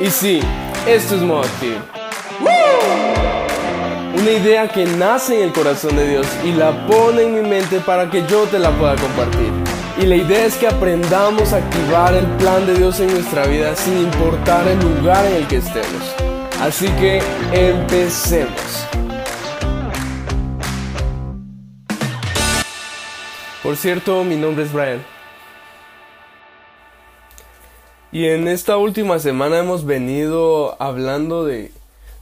Y sí, esto es Modo Active. Una idea que nace en el corazón de Dios y la pone en mi mente para que yo te la pueda compartir. Y la idea es que aprendamos a activar el plan de Dios en nuestra vida sin importar el lugar en el que estemos. Así que empecemos. Por cierto, mi nombre es Brian. Y en esta última semana hemos venido hablando de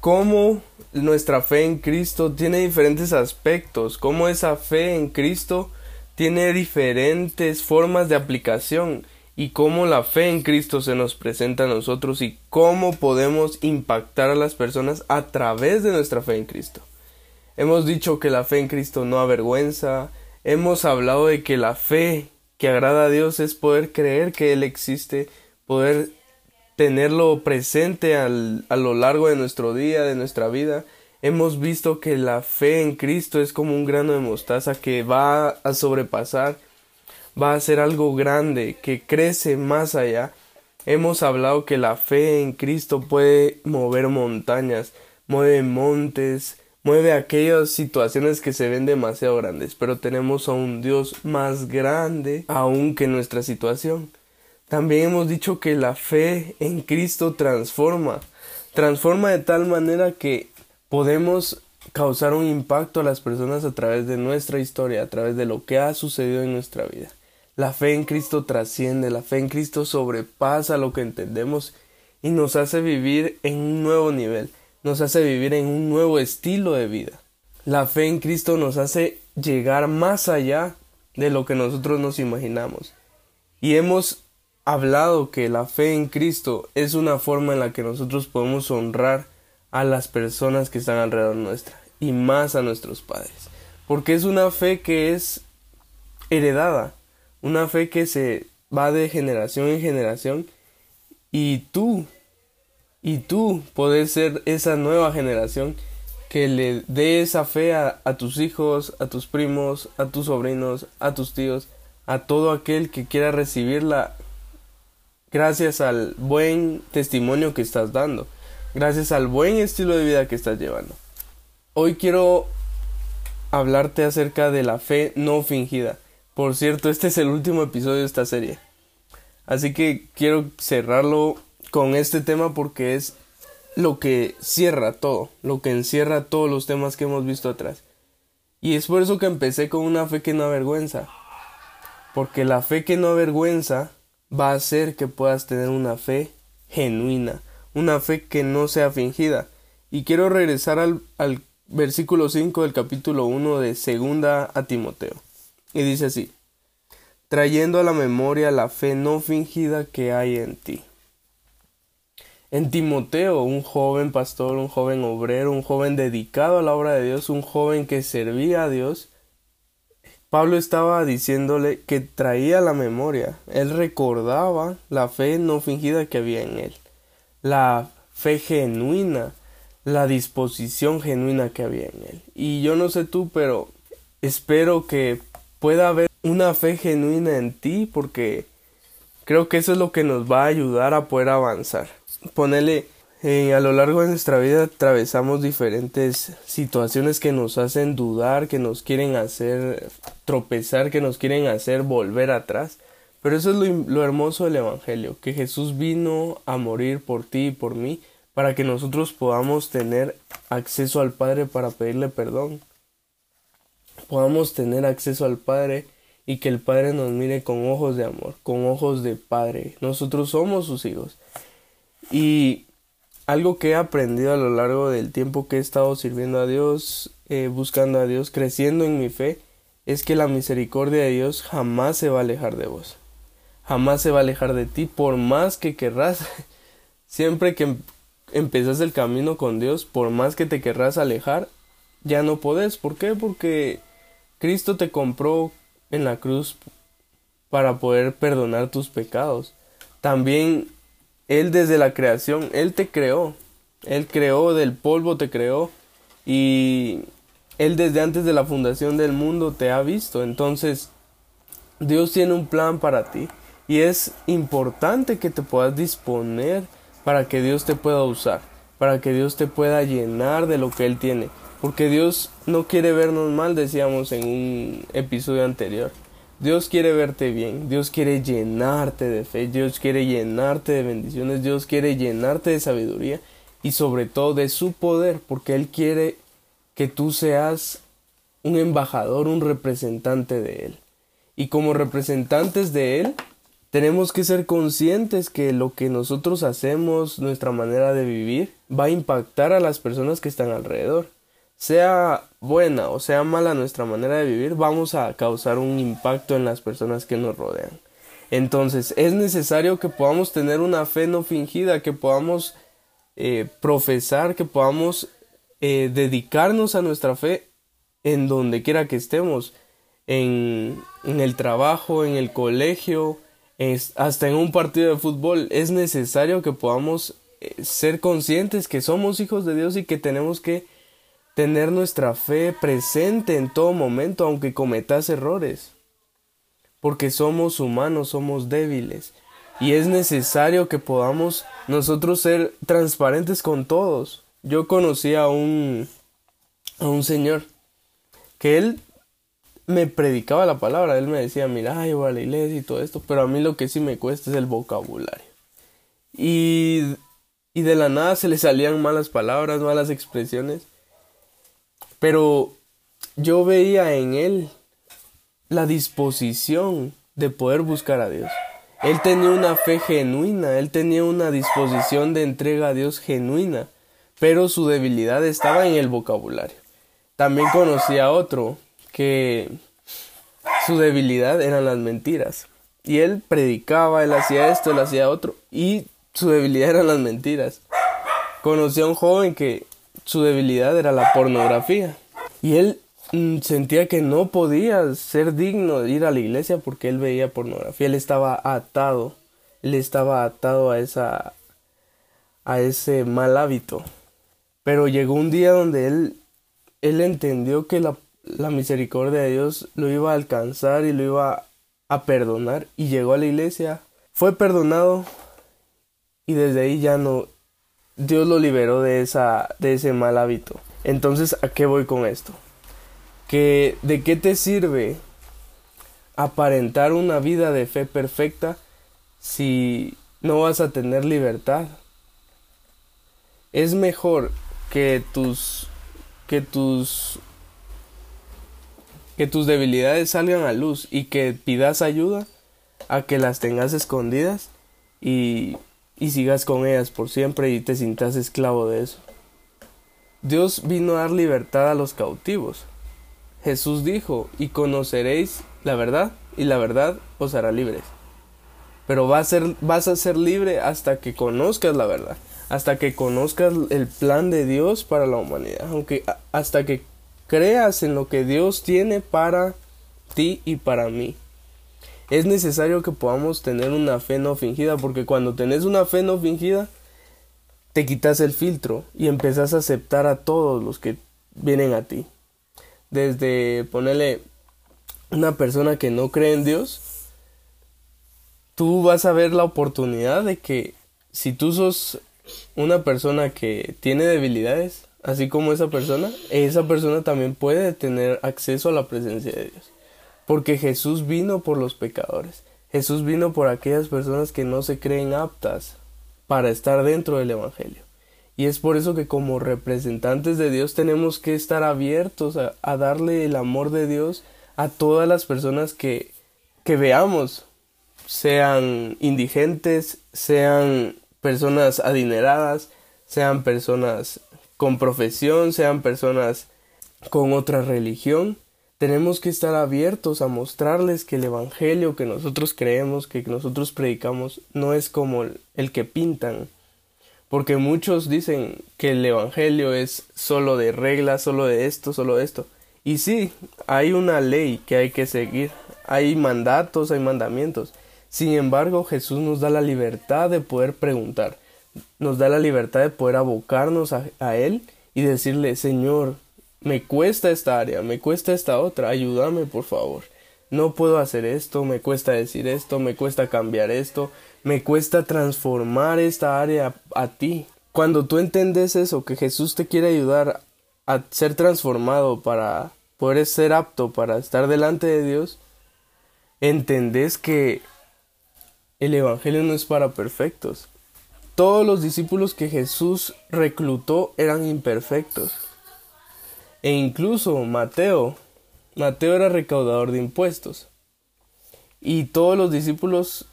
cómo nuestra fe en Cristo tiene diferentes aspectos, cómo esa fe en Cristo tiene diferentes formas de aplicación y cómo la fe en Cristo se nos presenta a nosotros y cómo podemos impactar a las personas a través de nuestra fe en Cristo. Hemos dicho que la fe en Cristo no avergüenza, hemos hablado de que la fe que agrada a Dios es poder creer que Él existe, poder tenerlo presente al, a lo largo de nuestro día, de nuestra vida. Hemos visto que la fe en Cristo es como un grano de mostaza que va a sobrepasar, va a ser algo grande, que crece más allá. Hemos hablado que la fe en Cristo puede mover montañas, mueve montes, mueve aquellas situaciones que se ven demasiado grandes, pero tenemos a un Dios más grande aún que nuestra situación. También hemos dicho que la fe en Cristo transforma, transforma de tal manera que podemos causar un impacto a las personas a través de nuestra historia, a través de lo que ha sucedido en nuestra vida. La fe en Cristo trasciende, la fe en Cristo sobrepasa lo que entendemos y nos hace vivir en un nuevo nivel nos hace vivir en un nuevo estilo de vida. La fe en Cristo nos hace llegar más allá de lo que nosotros nos imaginamos. Y hemos hablado que la fe en Cristo es una forma en la que nosotros podemos honrar a las personas que están alrededor nuestra y más a nuestros padres. Porque es una fe que es heredada, una fe que se va de generación en generación y tú y tú puedes ser esa nueva generación que le dé esa fe a, tus hijos, a tus primos, a tus sobrinos, a tus tíos, a todo aquel que quiera recibirla gracias al buen testimonio que estás dando, gracias al buen estilo de vida que estás llevando. Hoy quiero hablarte acerca de la fe no fingida. Por cierto, este es el último episodio de esta serie. Así que quiero cerrarlo con este tema porque es lo que cierra todo, lo que encierra todos los temas que hemos visto atrás. Y es por eso que empecé con una fe que no avergüenza. Porque la fe que no avergüenza va a hacer que puedas tener una fe genuina, una fe que no sea fingida. Y quiero regresar al, al versículo 5 del capítulo 1 de segunda a Timoteo. Y dice así, trayendo a la memoria la fe no fingida que hay en ti en Timoteo, un joven pastor, un joven obrero, un joven dedicado a la obra de Dios, un joven que servía a Dios, Pablo estaba diciéndole que traía la memoria, él recordaba la fe no fingida que había en él, la fe genuina, la disposición genuina que había en él. Y yo no sé tú, pero espero que pueda haber una fe genuina en ti porque creo que eso es lo que nos va a ayudar a poder avanzar ponele, eh, a lo largo de nuestra vida atravesamos diferentes situaciones que nos hacen dudar, que nos quieren hacer tropezar, que nos quieren hacer volver atrás. Pero eso es lo, lo hermoso del Evangelio, que Jesús vino a morir por ti y por mí, para que nosotros podamos tener acceso al Padre para pedirle perdón. Podamos tener acceso al Padre y que el Padre nos mire con ojos de amor, con ojos de Padre. Nosotros somos sus hijos. Y algo que he aprendido a lo largo del tiempo que he estado sirviendo a Dios, eh, buscando a Dios, creciendo en mi fe, es que la misericordia de Dios jamás se va a alejar de vos. Jamás se va a alejar de ti, por más que querrás. Siempre que em, empezás el camino con Dios, por más que te querrás alejar, ya no podés. ¿Por qué? Porque Cristo te compró en la cruz para poder perdonar tus pecados. También él desde la creación, Él te creó. Él creó del polvo, te creó. Y Él desde antes de la fundación del mundo te ha visto. Entonces, Dios tiene un plan para ti. Y es importante que te puedas disponer para que Dios te pueda usar, para que Dios te pueda llenar de lo que Él tiene. Porque Dios no quiere vernos mal, decíamos en un episodio anterior. Dios quiere verte bien, Dios quiere llenarte de fe, Dios quiere llenarte de bendiciones, Dios quiere llenarte de sabiduría y sobre todo de su poder, porque Él quiere que tú seas un embajador, un representante de Él. Y como representantes de Él, tenemos que ser conscientes que lo que nosotros hacemos, nuestra manera de vivir, va a impactar a las personas que están alrededor sea buena o sea mala nuestra manera de vivir, vamos a causar un impacto en las personas que nos rodean. Entonces es necesario que podamos tener una fe no fingida, que podamos eh, profesar, que podamos eh, dedicarnos a nuestra fe en donde quiera que estemos, en, en el trabajo, en el colegio, hasta en un partido de fútbol. Es necesario que podamos eh, ser conscientes que somos hijos de Dios y que tenemos que tener nuestra fe presente en todo momento, aunque cometas errores. Porque somos humanos, somos débiles. Y es necesario que podamos nosotros ser transparentes con todos. Yo conocí a un, a un señor que él me predicaba la palabra. Él me decía, mira, yo voy a la iglesia y todo esto. Pero a mí lo que sí me cuesta es el vocabulario. Y, y de la nada se le salían malas palabras, malas expresiones. Pero yo veía en él la disposición de poder buscar a Dios. Él tenía una fe genuina, él tenía una disposición de entrega a Dios genuina, pero su debilidad estaba en el vocabulario. También conocí a otro que su debilidad eran las mentiras. Y él predicaba, él hacía esto, él hacía otro, y su debilidad eran las mentiras. Conocí a un joven que su debilidad era la pornografía. Y él mm, sentía que no podía ser digno de ir a la iglesia porque él veía pornografía. Él estaba atado. Él estaba atado a esa a ese mal hábito. Pero llegó un día donde él él entendió que la, la misericordia de Dios lo iba a alcanzar y lo iba a perdonar y llegó a la iglesia, fue perdonado y desde ahí ya no Dios lo liberó de, esa, de ese mal hábito. Entonces, ¿a qué voy con esto? Que de qué te sirve aparentar una vida de fe perfecta si no vas a tener libertad. Es mejor que tus que tus que tus debilidades salgan a luz y que pidas ayuda a que las tengas escondidas y y sigas con ellas por siempre y te sientas esclavo de eso. Dios vino a dar libertad a los cautivos. Jesús dijo, y conoceréis la verdad, y la verdad os hará libres. Pero vas a, ser, vas a ser libre hasta que conozcas la verdad, hasta que conozcas el plan de Dios para la humanidad, aunque hasta que creas en lo que Dios tiene para ti y para mí es necesario que podamos tener una fe no fingida, porque cuando tenés una fe no fingida, te quitas el filtro y empezás a aceptar a todos los que vienen a ti. Desde ponerle una persona que no cree en Dios, tú vas a ver la oportunidad de que si tú sos una persona que tiene debilidades, así como esa persona, esa persona también puede tener acceso a la presencia de Dios. Porque Jesús vino por los pecadores. Jesús vino por aquellas personas que no se creen aptas para estar dentro del Evangelio. Y es por eso que como representantes de Dios tenemos que estar abiertos a, darle el amor de Dios a todas las personas que, que veamos, sean indigentes, sean personas adineradas, sean personas con profesión, sean personas con otra religión. Tenemos que estar abiertos a mostrarles que el Evangelio que nosotros creemos, que nosotros predicamos, no es como el que pintan. Porque muchos dicen que el Evangelio es solo de reglas, solo de esto, solo de esto. Y sí, hay una ley que hay que seguir, hay mandatos, hay mandamientos. Sin embargo, Jesús nos da la libertad de poder preguntar, nos da la libertad de poder abocarnos a, a Él y decirle, Señor, me cuesta esta área, me cuesta esta otra, ayúdame por favor. No puedo hacer esto, me cuesta decir esto, me cuesta cambiar esto, Me cuesta transformar esta área a ti. Cuando tú entiendes eso, que Jesús te quiere ayudar a ser transformado para poder ser apto para estar delante de Dios, entendés que el Evangelio no es para perfectos. Todos los discípulos que Jesús reclutó eran imperfectos. E incluso Mateo, Mateo era recaudador de impuestos. Y todos los discípulos,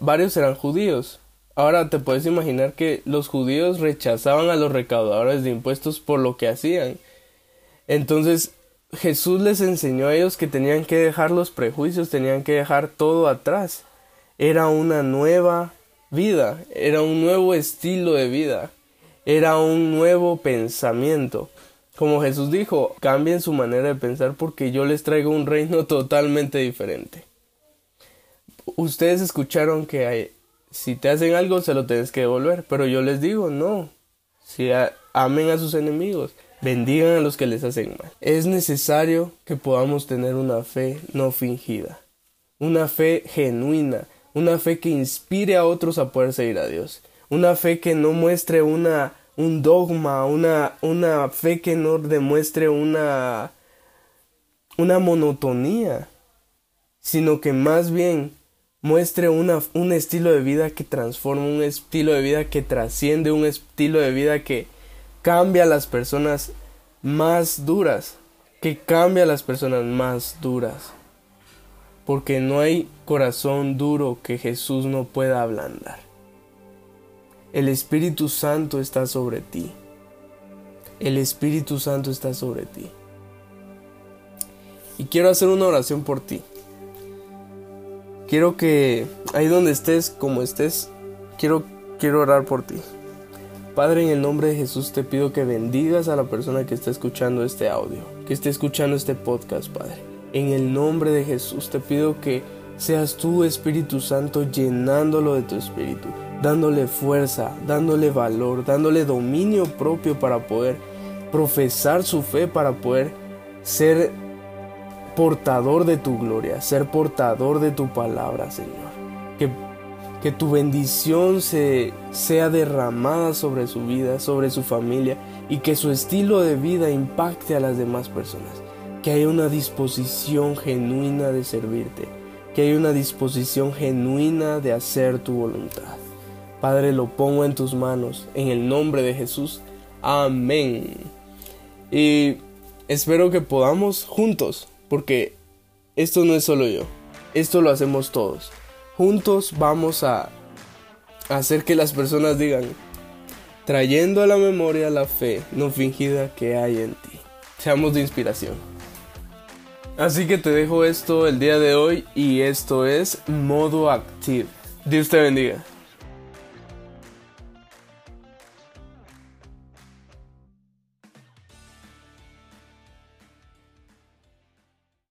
varios eran judíos. Ahora te puedes imaginar que los judíos rechazaban a los recaudadores de impuestos por lo que hacían. Entonces Jesús les enseñó a ellos que tenían que dejar los prejuicios, tenían que dejar todo atrás. Era una nueva vida, era un nuevo estilo de vida, era un nuevo pensamiento. Como Jesús dijo, cambien su manera de pensar porque yo les traigo un reino totalmente diferente. Ustedes escucharon que si te hacen algo se lo tienes que devolver, pero yo les digo, no, si amen a sus enemigos, bendigan a los que les hacen mal. Es necesario que podamos tener una fe no fingida, una fe genuina, una fe que inspire a otros a poder seguir a Dios, una fe que no muestre una un dogma, una, una fe que no demuestre una una monotonía, sino que más bien muestre una, un estilo de vida que transforma, un estilo de vida que trasciende, un estilo de vida que cambia a las personas más duras, que cambia a las personas más duras porque no hay corazón duro que Jesús no pueda ablandar. El Espíritu Santo está sobre ti. El Espíritu Santo está sobre ti. Y quiero hacer una oración por ti. Quiero que ahí donde estés, como estés, quiero, quiero orar por ti. Padre, en el nombre de Jesús te pido que bendigas a la persona que está escuchando este audio, que esté escuchando este podcast, Padre. En el nombre de Jesús te pido que seas tú, Espíritu Santo, llenándolo de tu Espíritu, dándole fuerza, dándole valor, dándole dominio propio para poder profesar su fe, para poder ser portador de tu gloria, ser portador de tu palabra, Señor. Que, que tu bendición se, sea derramada sobre su vida, sobre su familia y que su estilo de vida impacte a las demás personas que haya una disposición genuina de servirte, que haya una disposición genuina de hacer tu voluntad. Padre, lo pongo en tus manos, en el nombre de Jesús. Amén. Y espero que podamos juntos, porque esto no es solo yo, esto lo hacemos todos. Juntos vamos a hacer que las personas digan, trayendo a la memoria la fe no fingida que hay en ti. Seamos de inspiración. Así que te dejo esto el día de hoy y esto es modo active. Dios te bendiga.